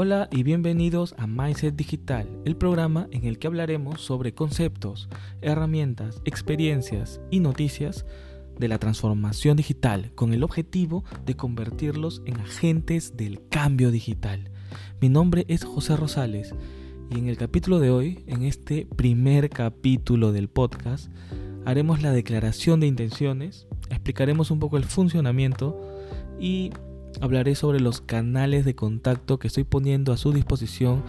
Hola y bienvenidos a Mindset Digital, el programa en el que hablaremos sobre conceptos, herramientas, experiencias y noticias de la transformación digital con el objetivo de convertirlos en agentes del cambio digital. Mi nombre es José Rosales y en el capítulo de hoy, en este primer capítulo del podcast, haremos la declaración de intenciones, explicaremos un poco el funcionamiento y hablaré sobre los canales de contacto que estoy poniendo a su disposición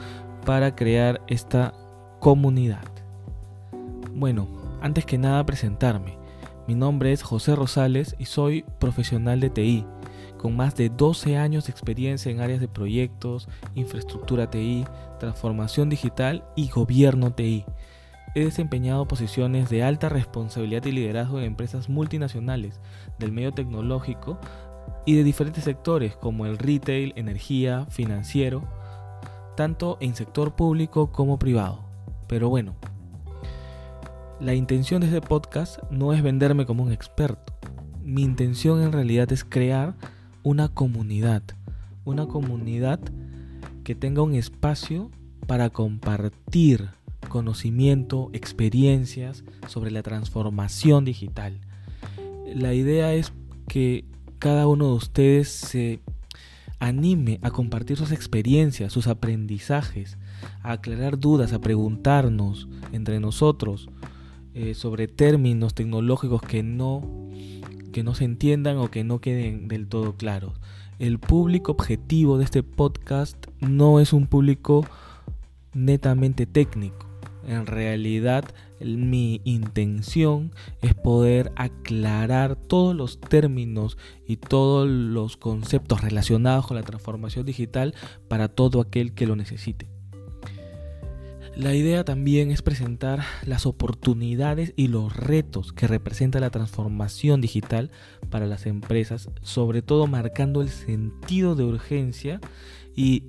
para crear esta comunidad. Bueno, antes que nada presentarme. Mi nombre es José Rosales y soy profesional de TI, con más de 12 años de experiencia en áreas de proyectos, infraestructura TI, transformación digital y gobierno TI. He desempeñado posiciones de alta responsabilidad y liderazgo en empresas multinacionales del medio tecnológico y de diferentes sectores como el retail, energía, financiero, tanto en sector público como privado. Pero bueno, la intención de este podcast no es venderme como un experto. Mi intención en realidad es crear una comunidad, una comunidad que tenga un espacio para compartir conocimiento, experiencias sobre la transformación digital. La idea es que cada uno de ustedes se anime a compartir sus experiencias, sus aprendizajes, a aclarar dudas, a preguntarnos entre nosotros eh, sobre términos tecnológicos que no, que no se entiendan o que no queden del todo claros. El público objetivo de este podcast no es un público netamente técnico. En realidad mi intención es poder aclarar todos los términos y todos los conceptos relacionados con la transformación digital para todo aquel que lo necesite. La idea también es presentar las oportunidades y los retos que representa la transformación digital para las empresas, sobre todo marcando el sentido de urgencia y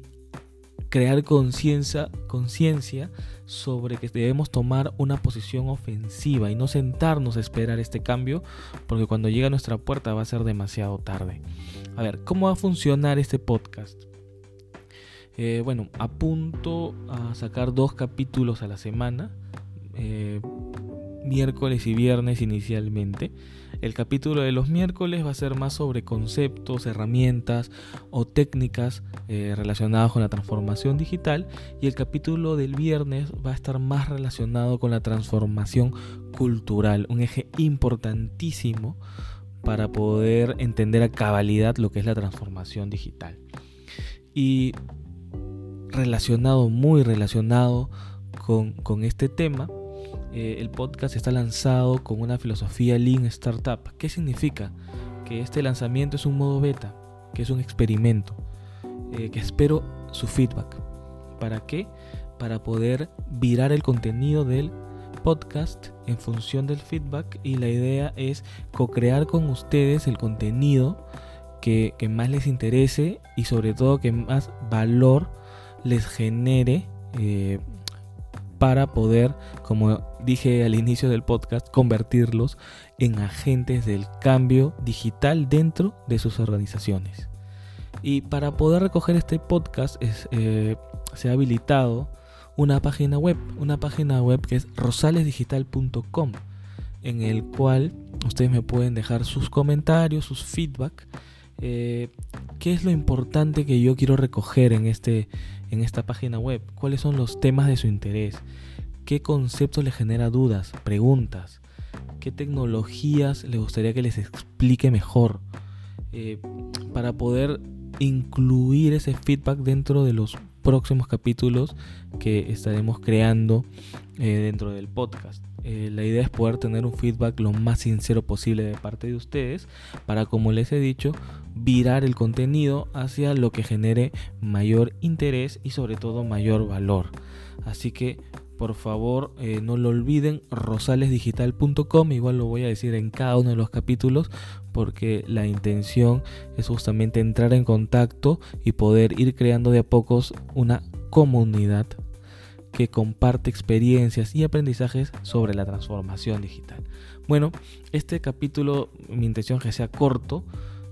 crear conciencia sobre que debemos tomar una posición ofensiva y no sentarnos a esperar este cambio porque cuando llega a nuestra puerta va a ser demasiado tarde. A ver, ¿cómo va a funcionar este podcast? Eh, bueno, apunto a sacar dos capítulos a la semana. Eh, miércoles y viernes inicialmente. El capítulo de los miércoles va a ser más sobre conceptos, herramientas o técnicas eh, relacionadas con la transformación digital y el capítulo del viernes va a estar más relacionado con la transformación cultural, un eje importantísimo para poder entender a cabalidad lo que es la transformación digital. Y relacionado, muy relacionado con, con este tema, eh, el podcast está lanzado con una filosofía Lean Startup. ¿Qué significa? Que este lanzamiento es un modo beta, que es un experimento, eh, que espero su feedback. ¿Para qué? Para poder virar el contenido del podcast en función del feedback y la idea es co-crear con ustedes el contenido que, más les interese y sobre todo que más valor les genere eh, para poder, como dije al inicio del podcast, convertirlos en agentes del cambio digital dentro de sus organizaciones. Y para poder recoger este podcast eh, se ha habilitado una página web, una página web que es rosalesdigital.com, en el cual ustedes me pueden dejar sus comentarios, sus feedback. Eh, ¿Qué es lo importante que yo quiero recoger en este, en esta página web, cuáles son los temas de su interés, qué conceptos le genera dudas, preguntas, qué tecnologías le gustaría que les explique mejor, eh, para poder incluir ese feedback dentro de los próximos capítulos que estaremos creando eh, dentro del podcast. La idea es poder tener un feedback lo más sincero posible de parte de ustedes para, como les he dicho, virar el contenido hacia lo que genere mayor interés y sobre todo mayor valor. Así que por favor eh, no lo olviden, rosalesdigital.com, igual lo voy a decir en cada uno de los capítulos porque la intención es justamente entrar en contacto y poder ir creando de a pocos una comunidad que comparte experiencias y aprendizajes sobre la transformación digital. Bueno, este capítulo, mi intención es que sea corto,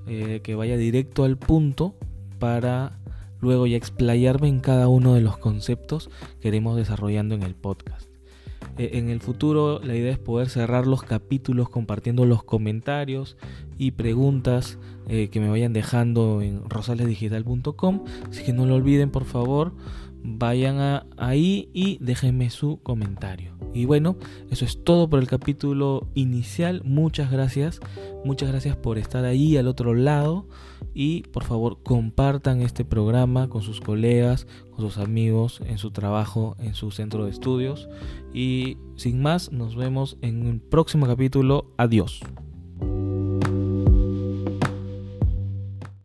eh, que vaya directo al punto para luego ya explayarme en cada uno de los conceptos que iremos desarrollando en el podcast. Eh, en el futuro la idea es poder cerrar los capítulos compartiendo los comentarios y preguntas eh, que me vayan dejando en rosalesdigital.com. Así que no lo olviden por favor, vayan ahí y déjenme su comentario. Y bueno, eso es todo por el capítulo inicial. Muchas gracias. Muchas gracias por estar ahí al otro lado. Y por favor compartan este programa con sus colegas, con sus amigos, en su trabajo, en su centro de estudios. Y sin más, nos vemos en un próximo capítulo. Adiós.